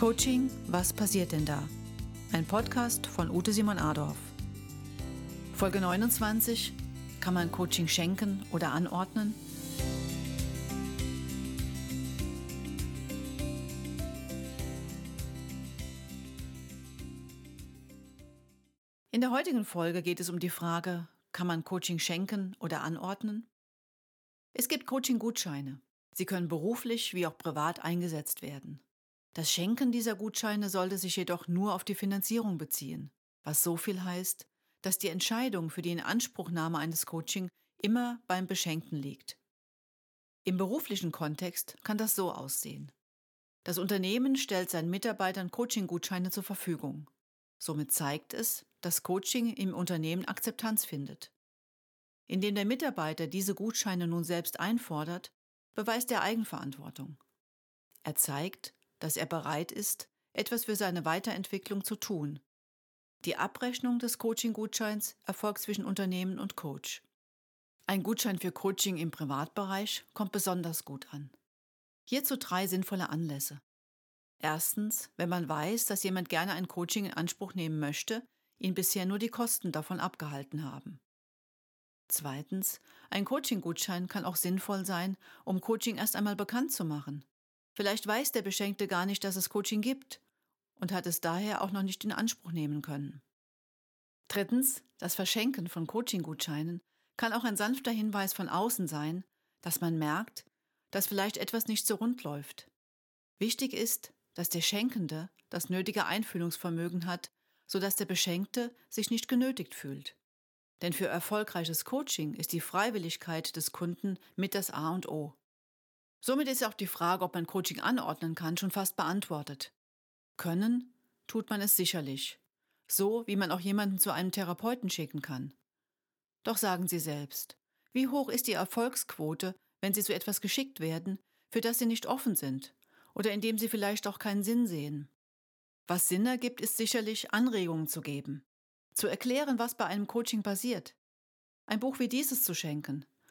Coaching, was passiert denn da? Ein Podcast von Ute Simon Adorf. Folge 29. Kann man Coaching schenken oder anordnen? In der heutigen Folge geht es um die Frage, kann man Coaching schenken oder anordnen? Es gibt Coaching-Gutscheine. Sie können beruflich wie auch privat eingesetzt werden. Das Schenken dieser Gutscheine sollte sich jedoch nur auf die Finanzierung beziehen, was so viel heißt, dass die Entscheidung für die Inanspruchnahme eines Coaching immer beim Beschenkten liegt. Im beruflichen Kontext kann das so aussehen. Das Unternehmen stellt seinen Mitarbeitern Coaching-Gutscheine zur Verfügung. Somit zeigt es, dass Coaching im Unternehmen Akzeptanz findet. Indem der Mitarbeiter diese Gutscheine nun selbst einfordert, beweist er Eigenverantwortung. Er zeigt, dass er bereit ist, etwas für seine Weiterentwicklung zu tun. Die Abrechnung des Coaching-Gutscheins erfolgt zwischen Unternehmen und Coach. Ein Gutschein für Coaching im Privatbereich kommt besonders gut an. Hierzu drei sinnvolle Anlässe. Erstens, wenn man weiß, dass jemand gerne ein Coaching in Anspruch nehmen möchte, ihn bisher nur die Kosten davon abgehalten haben. Zweitens, ein Coaching-Gutschein kann auch sinnvoll sein, um Coaching erst einmal bekannt zu machen. Vielleicht weiß der Beschenkte gar nicht, dass es Coaching gibt und hat es daher auch noch nicht in Anspruch nehmen können. Drittens, das Verschenken von Coaching-Gutscheinen kann auch ein sanfter Hinweis von außen sein, dass man merkt, dass vielleicht etwas nicht so rund läuft. Wichtig ist, dass der Schenkende das nötige Einfühlungsvermögen hat, sodass der Beschenkte sich nicht genötigt fühlt. Denn für erfolgreiches Coaching ist die Freiwilligkeit des Kunden mit das A und O. Somit ist auch die Frage, ob man Coaching anordnen kann, schon fast beantwortet. Können tut man es sicherlich, so wie man auch jemanden zu einem Therapeuten schicken kann. Doch sagen Sie selbst, wie hoch ist die Erfolgsquote, wenn Sie zu etwas geschickt werden, für das Sie nicht offen sind oder in dem Sie vielleicht auch keinen Sinn sehen? Was Sinn ergibt, ist sicherlich Anregungen zu geben, zu erklären, was bei einem Coaching passiert, ein Buch wie dieses zu schenken,